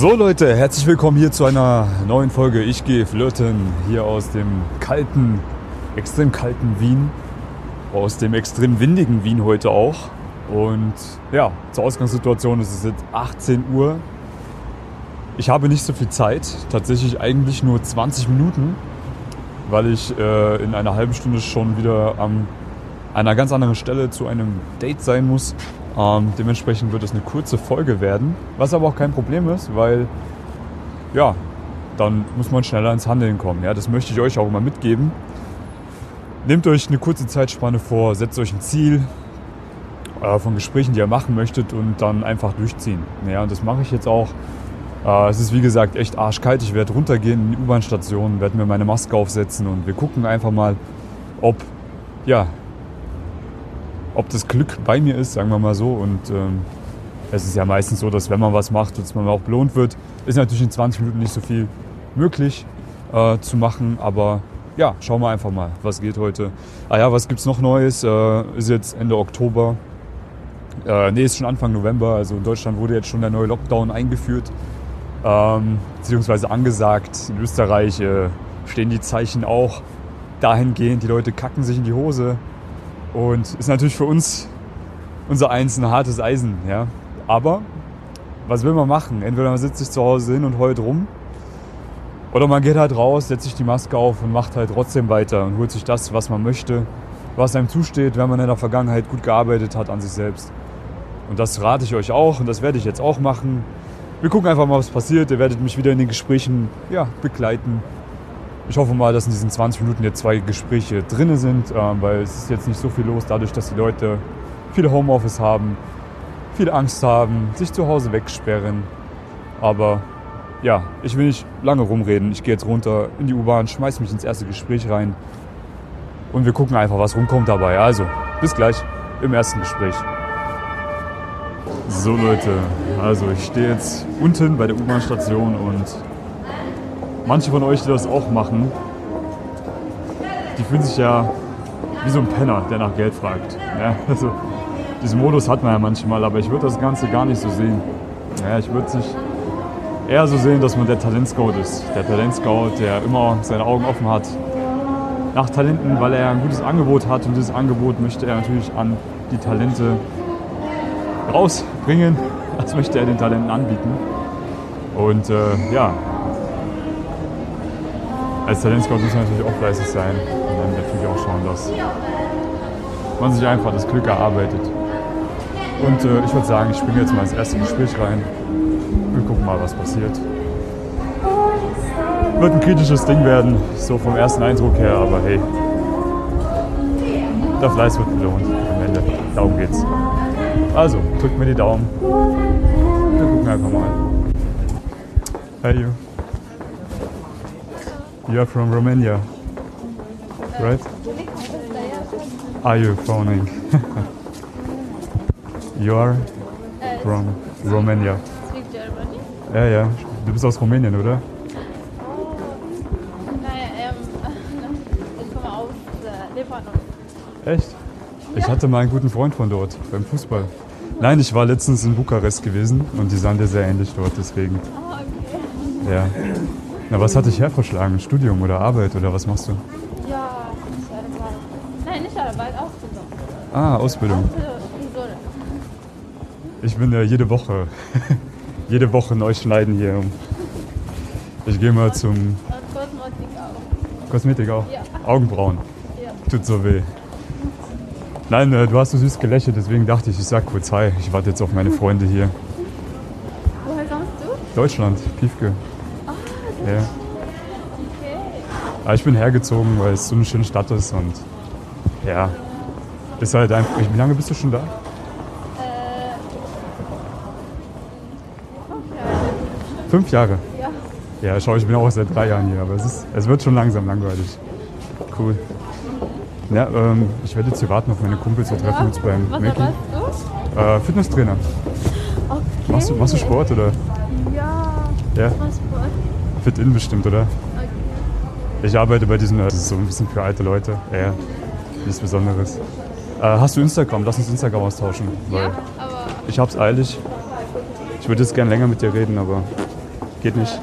So Leute, herzlich willkommen hier zu einer neuen Folge Ich gehe flirten hier aus dem kalten, extrem kalten Wien, aus dem extrem windigen Wien heute auch. Und ja, zur Ausgangssituation ist es jetzt 18 Uhr. Ich habe nicht so viel Zeit, tatsächlich eigentlich nur 20 Minuten, weil ich äh, in einer halben Stunde schon wieder an einer ganz anderen Stelle zu einem Date sein muss. Ähm, dementsprechend wird es eine kurze Folge werden, was aber auch kein Problem ist, weil ja, dann muss man schneller ins Handeln kommen. Ja, das möchte ich euch auch immer mitgeben. Nehmt euch eine kurze Zeitspanne vor, setzt euch ein Ziel äh, von Gesprächen, die ihr machen möchtet und dann einfach durchziehen. Ja, und das mache ich jetzt auch. Äh, es ist wie gesagt echt arschkalt. Ich werde runtergehen in die U-Bahn-Station, werde mir meine Maske aufsetzen und wir gucken einfach mal, ob ja, ob das Glück bei mir ist, sagen wir mal so. Und ähm, es ist ja meistens so, dass wenn man was macht, dass man auch belohnt wird. Ist natürlich in 20 Minuten nicht so viel möglich äh, zu machen, aber ja, schauen wir einfach mal, was geht heute. Ah ja, was gibt's noch Neues? Äh, ist jetzt Ende Oktober. Äh, nee, ist schon Anfang November. Also in Deutschland wurde jetzt schon der neue Lockdown eingeführt, ähm, beziehungsweise angesagt. In Österreich äh, stehen die Zeichen auch dahingehend, die Leute kacken sich in die Hose. Und ist natürlich für uns unser eins ein hartes Eisen. Ja? Aber was will man machen? Entweder man sitzt sich zu Hause hin und heult rum. Oder man geht halt raus, setzt sich die Maske auf und macht halt trotzdem weiter und holt sich das, was man möchte, was einem zusteht, wenn man in der Vergangenheit gut gearbeitet hat an sich selbst. Und das rate ich euch auch und das werde ich jetzt auch machen. Wir gucken einfach mal, was passiert. Ihr werdet mich wieder in den Gesprächen ja, begleiten. Ich hoffe mal, dass in diesen 20 Minuten jetzt zwei Gespräche drin sind, ähm, weil es ist jetzt nicht so viel los, dadurch, dass die Leute viele Homeoffice haben, viel Angst haben, sich zu Hause wegsperren. Aber ja, ich will nicht lange rumreden. Ich gehe jetzt runter in die U-Bahn, schmeiß mich ins erste Gespräch rein und wir gucken einfach, was rumkommt dabei. Also, bis gleich im ersten Gespräch. So Leute, also ich stehe jetzt unten bei der U-Bahn-Station und manche von euch, die das auch machen, die fühlen sich ja wie so ein Penner, der nach Geld fragt. Ja, also, diesen Modus hat man ja manchmal, aber ich würde das Ganze gar nicht so sehen. Ja, ich würde sich eher so sehen, dass man der Talentscout ist. Der Talentscout, der immer seine Augen offen hat nach Talenten, weil er ein gutes Angebot hat und dieses Angebot möchte er natürlich an die Talente rausbringen. Das möchte er den Talenten anbieten. Und äh, ja, als Talentscout muss man natürlich auch fleißig sein und dann natürlich auch schauen, dass man sich einfach das Glück erarbeitet. Und äh, ich würde sagen, ich springe jetzt mal ins erste Gespräch rein. Wir gucken mal, was passiert. Wird ein kritisches Ding werden, so vom ersten Eindruck her, aber hey, der Fleiß wird belohnt am Ende. Darum geht's. Also, drückt mir die Daumen. Wir gucken einfach mal. Hey you. You're from Romania, right? Are you phoning? you are from Romania. Speak Germany? Ja, ja. Du bist aus Rumänien, oder? Nein, ich komme aus Libanon. Echt? Ich hatte mal einen guten Freund von dort, beim Fußball. Nein, ich war letztens in Bukarest gewesen und die sahen dir sehr ähnlich dort, deswegen. Ah, okay. Ja. Na, was hat dich herverschlagen? Studium oder Arbeit oder was machst du? Ja, ich Arbeit. Nein, nicht Arbeit, Ausbildung. Ah, Ausbildung. Ich bin ja jede Woche, jede Woche neu schneiden hier. Ich gehe mal zum Und Kosmetik auch. Kosmetik auch. Ja. Augenbrauen. Ja. Tut so weh. Nein, äh, du hast so süß gelächelt, deswegen dachte ich, ich sag kurz Hi. Ich warte jetzt auf meine Freunde hier. Woher kommst du? Deutschland, Piefke. Ja. Aber ich bin hergezogen, weil es so eine schöne Stadt ist und ja, ist halt einfach. Wie lange bist du schon da? Äh. Fünf Jahre. Ja. Ja, schau, ich bin auch seit drei Jahren hier, aber es, ist, es wird schon langsam langweilig. Cool. Ja, ähm, ich werde jetzt hier warten auf meine Kumpels. Wir treffen uns beim Was arbeitest du? Äh, Fitnesstrainer. Okay. Machst du, machst du Sport oder? Ja. Ja? Transport. Fit in bestimmt, oder? Ich arbeite bei diesem, das ist so ein bisschen für alte Leute. Ja, nichts Besonderes. Äh, hast du Instagram? Lass uns Instagram austauschen. Weil Ja, aber ich hab's eilig. Ich würde jetzt gern länger mit dir reden, aber Geht nicht. Äh,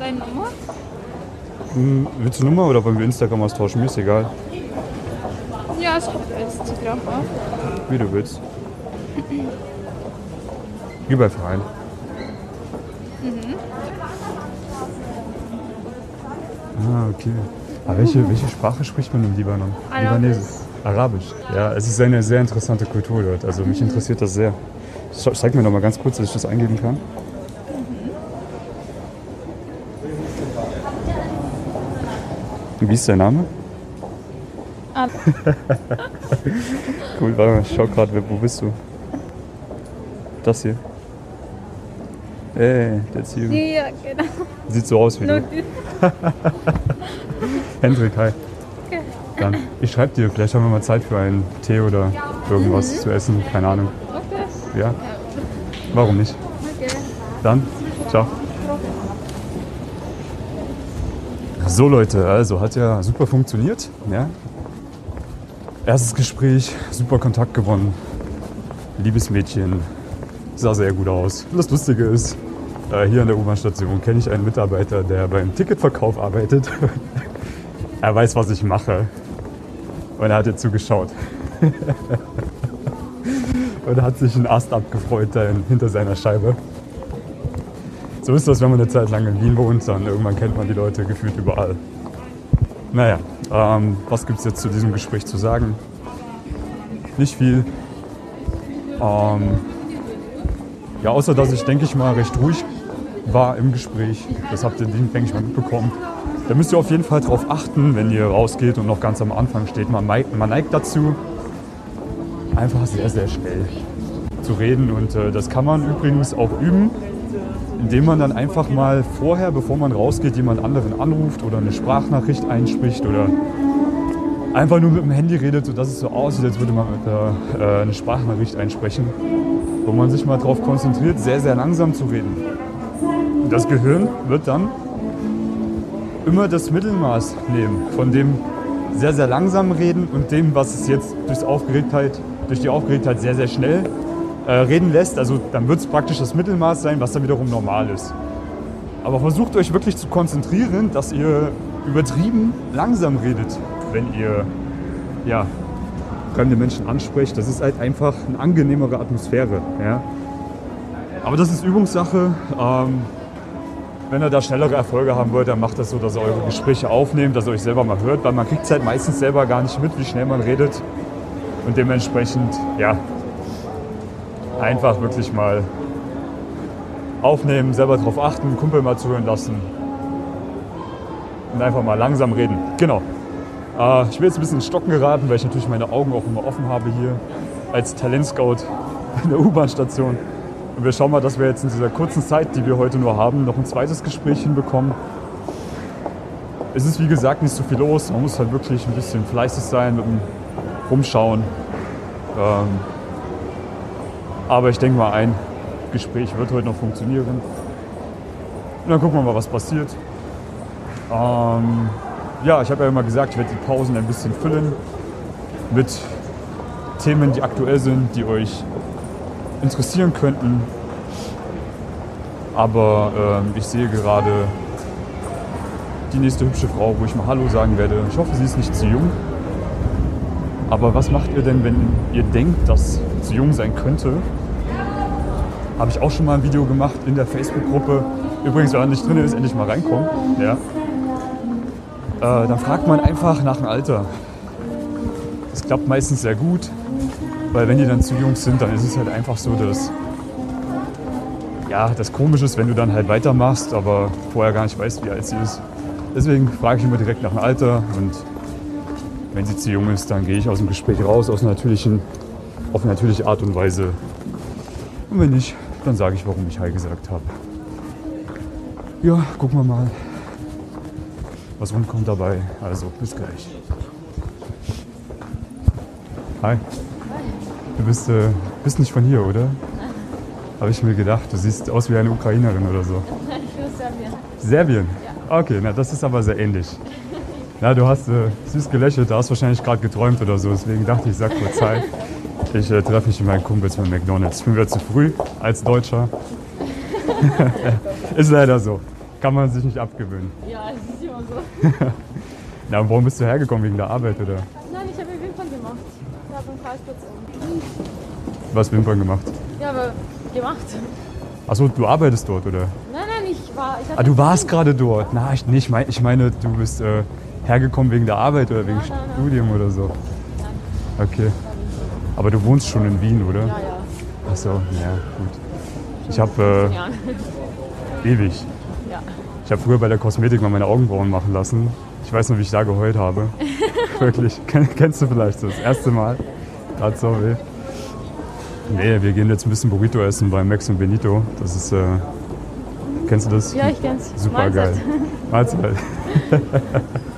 deine Nummer? Hm, willst du Nummer oder wollen wir Instagram austauschen? Mir ist egal. Ja, ich habe Instagram auch. Wie du willst. Geh bei Verein. Ah, okay. Aber welche, welche Sprache spricht man im Libanon? Libanesisch. Arabisch. Ja, es ist eine sehr interessante Kultur dort. Also mich interessiert das sehr. Zeig mir doch mal ganz kurz, dass ich das eingeben kann. Wie ist dein Name? Ah. Cool, warte mal, ich schau gerade, wo bist du? Das hier. Ey, that's you. Ja, genau. Sieht so aus wie du. Hendrik, hi. Dann, ich schreibe dir, vielleicht haben wir mal Zeit für einen Tee oder irgendwas zu essen. Keine Ahnung. Okay. Ja? Warum nicht? Okay. Dann, ciao. So Leute, also hat ja super funktioniert. Ja? Erstes Gespräch, super Kontakt gewonnen. Liebes Mädchen, sah sehr gut aus. Und das Lustige ist, äh, hier an der U-Bahn-Station kenne ich einen Mitarbeiter, der beim Ticketverkauf arbeitet. er weiß, was ich mache. Und er hat ihr zugeschaut. Und hat sich einen Ast abgefreut hinter seiner Scheibe. So ist das, wenn man eine Zeit lang in Wien wohnt, dann irgendwann kennt man die Leute gefühlt überall. Naja, ähm, was gibt es jetzt zu diesem Gespräch zu sagen? Nicht viel. Ähm, ja, außer dass ich, denke ich mal, recht ruhig war im Gespräch. Das habt ihr, denke ich mal, mitbekommen. Da müsst ihr auf jeden Fall drauf achten, wenn ihr rausgeht und noch ganz am Anfang steht. Man, neigt- man neigt dazu, einfach sehr, sehr schnell zu reden. Und äh, das kann man übrigens auch üben, indem man dann einfach mal vorher, bevor man rausgeht, jemand anderen anruft oder eine Sprachnachricht einspricht oder einfach nur mit dem Handy redet, sodass es so aussieht, als würde man mit äh, eine Sprachnachricht einsprechen, wo man sich mal darauf konzentriert, sehr, sehr langsam zu reden. Und das Gehirn wird dann immer das Mittelmaß nehmen von dem sehr, sehr langsam reden und dem, was es jetzt durch, Aufgeregtheit, durch die Aufgeregtheit sehr, sehr schnell äh, reden lässt. Also dann wird es praktisch das Mittelmaß sein, was dann wiederum normal ist. Aber versucht euch wirklich zu konzentrieren, dass ihr übertrieben langsam redet, wenn ihr ja, fremde Menschen ansprecht. Das ist halt einfach eine angenehmere Atmosphäre. Ja? Aber das ist Übungssache. Ähm, wenn ihr da schnellere Erfolge haben wollt, dann macht das so, dass ihr eure Gespräche aufnehmt, dass ihr euch selber mal hört, weil man kriegt es halt meistens selber gar nicht mit, wie schnell man redet. Und dementsprechend, ja, einfach wirklich mal aufnehmen, selber drauf achten, Kumpel mal zuhören lassen und einfach mal langsam reden. Genau. Äh, ich will jetzt ein bisschen ins Stocken geraten, weil ich natürlich meine Augen auch immer offen habe hier als Talentscout in der U-Bahn-Station. Und wir schauen mal, dass wir jetzt in dieser kurzen Zeit, die wir heute nur haben, noch ein zweites Gespräch hinbekommen. Es ist wie gesagt nicht so viel los. Man muss halt wirklich ein bisschen fleißig sein mit dem Rumschauen. Ähm, aber ich denke mal, ein Gespräch wird heute noch funktionieren. Und dann gucken wir mal, was passiert. Ähm, ja, ich habe ja immer gesagt, ich werde die Pausen ein bisschen füllen mit Themen, die aktuell sind, die euch interessieren könnten. Aber ähm, ich sehe gerade die nächste hübsche Frau, wo ich mal Hallo sagen werde. Ich hoffe, sie ist nicht zu jung. Aber was macht ihr denn, wenn ihr denkt, dass zu jung sein könnte? Habe ich auch schon mal ein Video gemacht in der Facebook-Gruppe. Übrigens, wenn man nicht drin ist, endlich mal reinkommen. Ja. Äh, dann fragt man einfach nach dem Alter. Das klappt meistens sehr gut, weil wenn die dann zu jung sind, dann ist es halt einfach so, dass ja, das komisch ist, wenn du dann halt weitermachst, aber vorher gar nicht weißt, wie alt sie ist. Deswegen frage ich immer direkt nach dem Alter und wenn sie zu jung ist, dann gehe ich aus dem Gespräch raus, aus natürlichen, auf natürliche Art und Weise. Und wenn nicht, dann sage ich, warum ich Hi gesagt habe. Ja, gucken wir mal, was rumkommt dabei. Also, bis gleich. Hi. Du bist, äh, bist nicht von hier, oder? Habe ich mir gedacht. Du siehst aus wie eine Ukrainerin oder so. Ich will Serbien. Serbien? Okay, na das ist aber sehr ähnlich. Na, du hast äh, süß gelächelt, du hast wahrscheinlich gerade geträumt oder so. Deswegen dachte ich, sag kurz Hi. Ich äh, treffe mich mit meinen Kumpels von McDonalds. Ich bin wieder zu früh als Deutscher. ist leider so. Kann man sich nicht abgewöhnen. Ja, es ist immer so. Na, und warum bist du hergekommen? Wegen der Arbeit oder Nein, ich habe Wimpern gemacht. Ich habe einen Karlsplatz um. was Wimpern gemacht? Ja, aber gemacht. Achso, du arbeitest dort oder? Nein, nein, ich war. Ich Ah, du warst gerade dort. Na, ich, nee, ich, mein, ich meine, du bist äh, hergekommen wegen der Arbeit oder wegen. Studium oder so. Nein. Okay. Aber du wohnst schon in Wien, oder? Ja, ja. Achso, ja, gut. Ich habe äh, ewig. ja. Ich habe früher bei der Kosmetik mal meine Augenbrauen machen lassen. Ich weiß noch, wie ich da geheult habe. Wirklich. Ken- Kennst du vielleicht so das erste Mal? Tat so weh. Nee, wir gehen jetzt ein bisschen Burrito essen bei Max und Benito. Das ist, äh, kennst du das? Ja, ich kenn's. Super geil. Mahlzeit.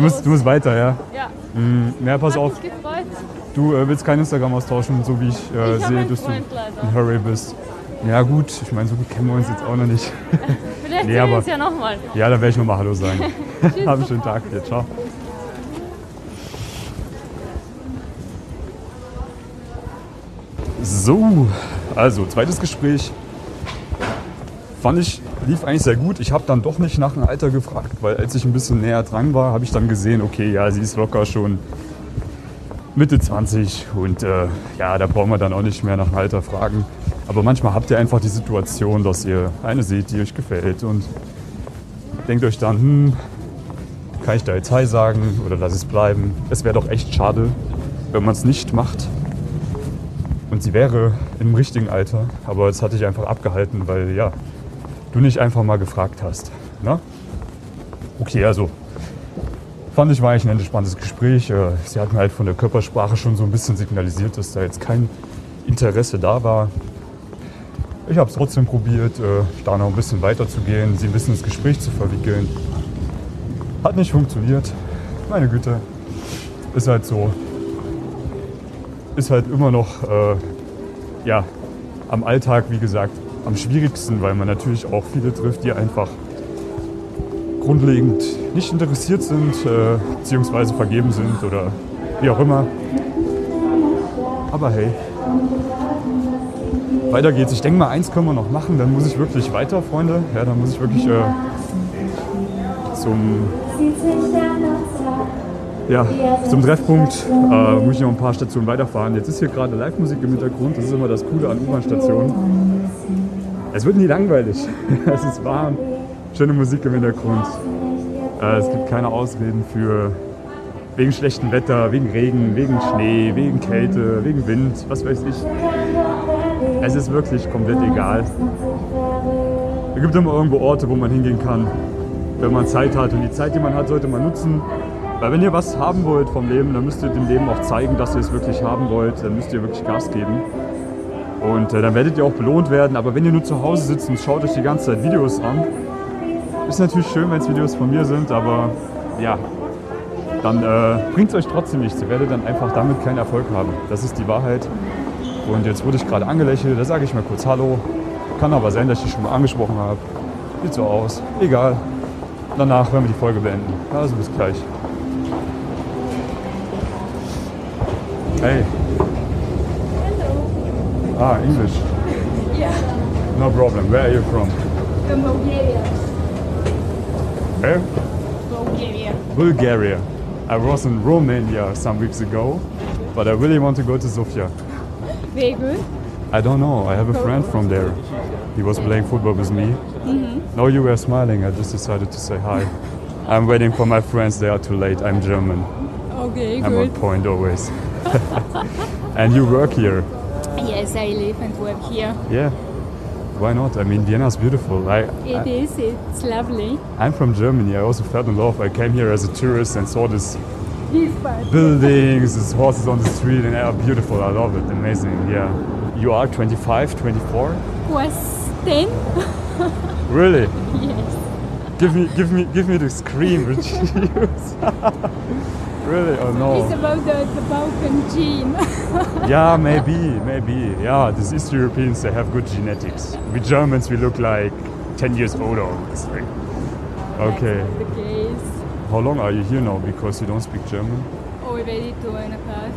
Du musst, du musst weiter, ja? Ja. Mm, Ja, pass Hat auf. mich gefreut. Du äh, willst kein Instagram austauschen, so wie ich äh, Ich sehe, dass du Freund leider. in Hurry bist. Ja gut, ich meine, so gut kennen wir uns jetzt auch noch nicht. Vielleicht Nee, sehen wir uns ja nochmal. Ja, dann werde ich nochmal Hallo sagen. Tschüss. Hab einen schönen Tag dir. Ciao. So, also zweites Gespräch. Fand ich, lief eigentlich sehr gut. Ich habe dann doch nicht nach dem Alter gefragt, weil als ich ein bisschen näher dran war, habe ich dann gesehen, okay, ja, sie ist locker schon Mitte 20 und äh, ja, da brauchen wir dann auch nicht mehr nach dem Alter fragen. Aber manchmal habt ihr einfach die Situation, dass ihr eine seht, die euch gefällt und denkt euch dann, hm, kann ich da jetzt Hi sagen oder lass es bleiben? Es wäre doch echt schade, wenn man es nicht macht. Und sie wäre im richtigen Alter, aber das hatte ich einfach abgehalten, weil ja, du nicht einfach mal gefragt hast. Ne? Okay, also fand ich war eigentlich ein entspanntes Gespräch. Äh, Sie hat mir halt von der Körpersprache schon so ein bisschen signalisiert, dass da jetzt kein Interesse da war. Ich habe es trotzdem probiert, äh, da noch ein bisschen weiterzugehen, sie ein bisschen ins Gespräch zu verwickeln. Hat nicht funktioniert. Meine Güte. Ist halt so. Ist halt immer noch, äh, ja, am Alltag, wie gesagt, am schwierigsten, weil man natürlich auch viele trifft, die einfach grundlegend nicht interessiert sind, äh, beziehungsweise vergeben sind oder wie auch immer. Aber hey, weiter geht's. Ich denke mal, eins können wir noch machen, dann muss ich wirklich weiter, Freunde. Ja, dann muss ich wirklich äh, zum, ja, zum Treffpunkt. Äh, muss ich noch ein paar Stationen weiterfahren. Jetzt ist hier gerade Live-Musik im Hintergrund. Das ist immer das Coole an U-Bahn-Stationen. Es wird nie langweilig. es ist warm, schöne Musik im Hintergrund. Äh, es gibt keine Ausreden für wegen schlechtem Wetter, wegen Regen, wegen Schnee, wegen Kälte, wegen Wind, was weiß ich. Es ist wirklich komplett egal. Es gibt immer irgendwo Orte, wo man hingehen kann, wenn man Zeit hat. Und die Zeit, die man hat, sollte man nutzen. Weil wenn ihr was haben wollt vom Leben, dann müsst ihr dem Leben auch zeigen, dass ihr es wirklich haben wollt. Dann müsst ihr wirklich Gas geben. Und äh, dann werdet ihr auch belohnt werden. Aber wenn ihr nur zu Hause sitzt und schaut euch die ganze Zeit Videos an, ist natürlich schön, wenn es Videos von mir sind, aber ja, dann äh, bringt es euch trotzdem nichts. Ihr werdet dann einfach damit keinen Erfolg haben. Das ist die Wahrheit. Und jetzt wurde ich gerade angelächelt, da sage ich mal kurz Hallo. Kann aber sein, dass ich dich schon mal angesprochen habe. Sieht so aus. Egal. Danach werden wir die Folge beenden. Also bis gleich. Hey. Ah, English. Yeah. No problem. Where are you from? From Bulgaria. Where? Bulgaria. Bulgaria. I was in Romania some weeks ago, but I really want to go to Sofia. Very good. I don't know. I have a friend from there. He was playing football with me. No, you were smiling. I just decided to say hi. I'm waiting for my friends. They are too late. I'm German. Okay, good. I'm on good. point always. and you work here. Yes, I live and work here. Yeah. Why not? I mean, Vienna is beautiful. I, It I, is. It's lovely. I'm from Germany. I also fell in love. I came here as a tourist and saw this This part. buildings, these horses on the street, and they are beautiful. I love it. Amazing. Yeah. You are 25, 24? Was 10? Really? Yes. Give me, give me, give me the scream which you use. really? Oh no. It's about the, the Balkan gene. Yeah, maybe, maybe. Yeah, these East Europeans they have good genetics. We Germans we look like 10 years older almost. Like, okay. how long are you here now? Because you don't speak German. Oh, already two and a half.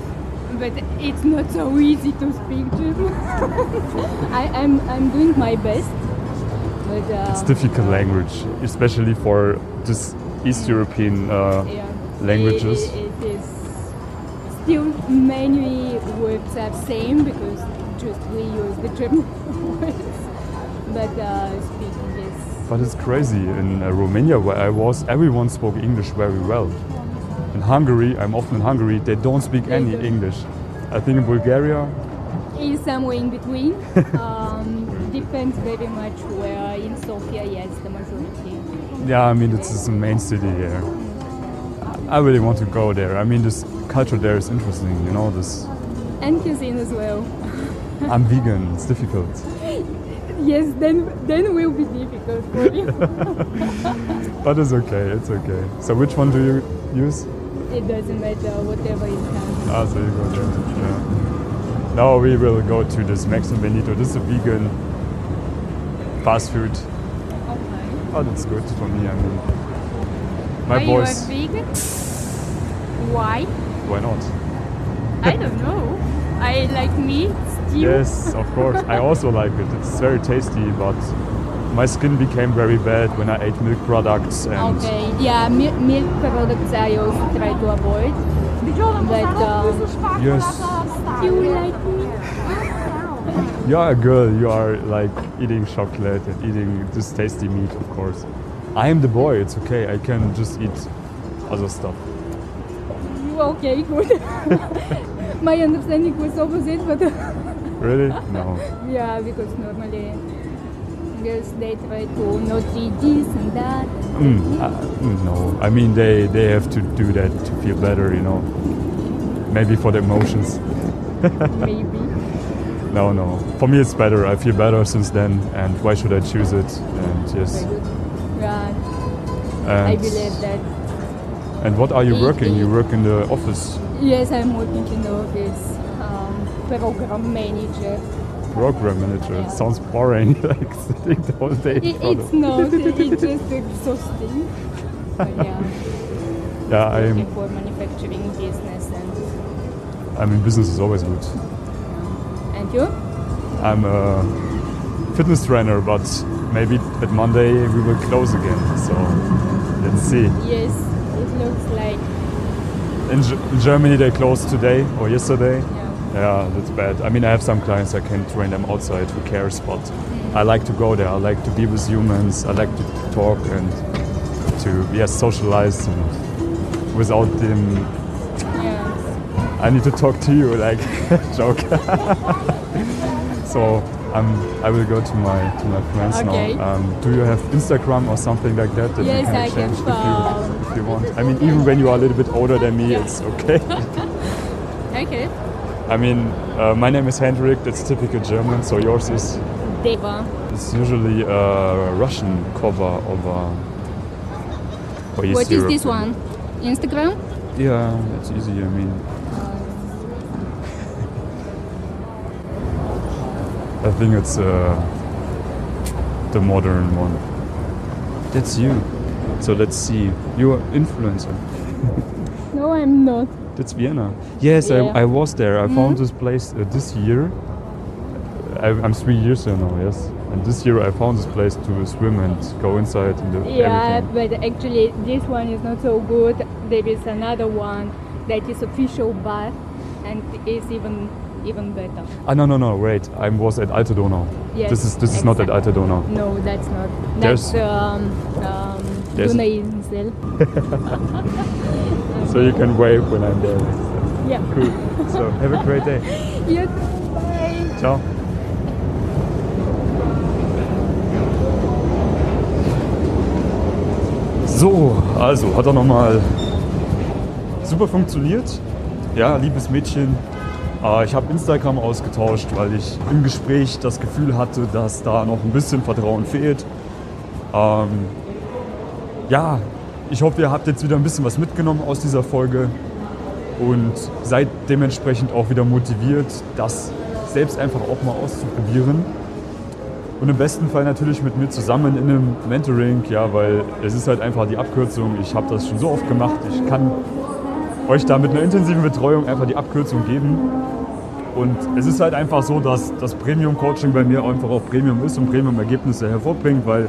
But it's not so easy to speak German. I, I'm, I'm doing my best. But, uh, It's difficult language, especially for this East European uh, yeah. Languages. It, it is still many words are same because just we use the German words. But uh, speaking is But it's crazy. In uh, Romania, where I was, everyone spoke English very well. In Hungary, I'm often in Hungary, they don't speak They any don't. English. I think in Bulgaria, is somewhere in between. um, depends very much where in Sofia, yes, the majority. yeah, I mean, it's the main city here. I really want to go there. I mean, this culture there is interesting, you know, this. And cuisine as well. I'm vegan, it's difficult. Yes, then then will be difficult for you. But it's okay, it's okay. So, which one do you use? it doesn't matter, whatever it comes. Ah, so you go there. Yeah. Now we will go to this Max and Benito. This is a vegan fast food. Okay. Oh, that's good for me. I mean, my Are boys. you a vegan? Why? Why not? I don't know. I like meat, stew. Yes, of course. I also like it. It's very tasty, but my skin became very bad when I ate milk products and Okay, yeah, milk, milk products I also try to avoid. But uh, yes, you like meat? you are a girl. You are like eating chocolate and eating this tasty meat, of course. I am the boy. It's okay. I can just eat other stuff. Okay, good. My understanding was opposite, but Really? No. yeah, because normally girls they try to not eat this and that. Mm, uh, mm, no. I mean, they they have to do that to feel better. You know. Maybe for the emotions. Maybe. No, no. For me, it's better. I feel better since then, and why should I choose it? And yes. Yeah, I believe that. And what are you working? You work in the office, Yes, I'm working in the office. Um, program manager. program manager. Yeah. It sounds boring, like sitting the whole day. It, it's not. It's just exhausting. But yeah, Yeah, I working for manufacturing business and I mean, business is always good. and you? I'm a fitness trainer, but maybe at Monday we will close again. So let's see. Yes, looks like In, G- Germany, they closed today or yesterday. yeah. Yeah, that's bad. I mean, I have some clients I can train them outside. Who cares? But I like to go there. I like to be with humans. I like to talk and to yes socialize and without them. Yeah. I need to talk to you like joke. so um, I will go to my to my friends Okay. now. Um, do you have Instagram or something like that that Yes, we can I exchange have, if, you, if you want? I mean, even when you are a little bit older than me, Yeah. it's okay. Okay. I mean, uh, my name is Hendrik. That's typical German. So yours is. Deva. It's usually a Russian cover of a. East What is this one? Instagram? Yeah, it's easy. I mean, I think it's uh, the modern one. That's you. So let's see. You're influencer. No, I'm not. That's Vienna. Yes, Yeah. I, I was there. I found this place uh, this year. I, I'm three years there now. Yes, and this year I found this place to swim and go inside and do Yeah, everything. but actually this one is not so good. There is another one that is official bath and is even even better. Ah no no no wait! I was at Alte Donau. Yes, this is this is not at. Alte Donau. No, that's not. There's- That's um, um, There's- Donauinsel. So you can wave when I'm there. Yeah. Cool. So have a great day. You too. Bye. Ciao. So, also hat er nochmal super funktioniert. Ja, liebes Mädchen. Äh, Ich habe Instagram ausgetauscht, weil ich im Gespräch das Gefühl hatte, dass da noch ein bisschen Vertrauen fehlt. Ähm, ja, ich hoffe, ihr habt jetzt wieder ein bisschen was mitgenommen aus dieser Folge und seid dementsprechend auch wieder motiviert, das selbst einfach auch mal auszuprobieren. Und im besten Fall natürlich mit mir zusammen in einem Mentoring, ja, weil es ist halt einfach die Abkürzung. Ich habe das schon so oft gemacht. Ich kann euch da mit einer intensiven Betreuung einfach die Abkürzung geben. Und es ist halt einfach so, dass das Premium-Coaching bei mir einfach auch Premium ist und Premium-Ergebnisse hervorbringt, weil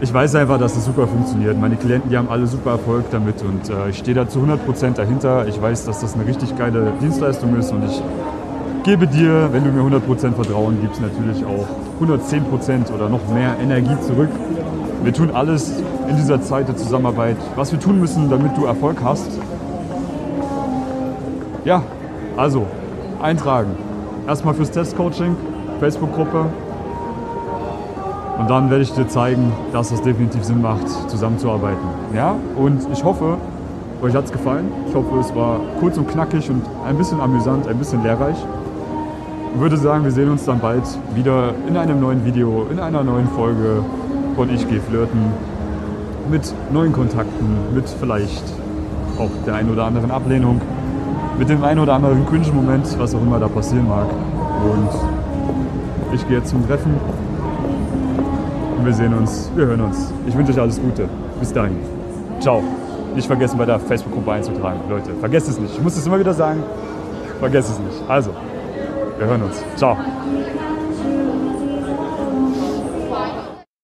ich weiß einfach, dass es super funktioniert. Meine Klienten, die haben alle super Erfolg damit und äh, ich stehe da zu 100% dahinter. Ich weiß, dass das eine richtig geile Dienstleistung ist und ich gebe dir, wenn du mir 100% Vertrauen gibst, natürlich auch 110% oder noch mehr Energie zurück. Wir tun alles in dieser Zeit der Zusammenarbeit, was wir tun müssen, damit du Erfolg hast. Ja, also eintragen. Erstmal fürs Testcoaching, Facebook-Gruppe. Und dann werde ich dir zeigen, dass es definitiv Sinn macht, zusammenzuarbeiten. Ja? Und ich hoffe, euch hat es gefallen. Ich hoffe, es war kurz und knackig und ein bisschen amüsant, ein bisschen lehrreich. Ich würde sagen, wir sehen uns dann bald wieder in einem neuen Video, in einer neuen Folge von Ich gehe flirten. Mit neuen Kontakten, mit vielleicht auch der einen oder anderen Ablehnung, mit dem einen oder anderen Cringe-Moment, was auch immer da passieren mag. Und ich gehe jetzt zum Treffen und wir sehen uns, wir hören uns. Ich wünsche euch alles Gute. Bis dahin. Ciao. Nicht vergessen, bei der Facebook-Gruppe einzutragen, Leute. Vergesst es nicht. Ich muss es immer wieder sagen. Vergesst es nicht. Also, wir hören uns. Ciao.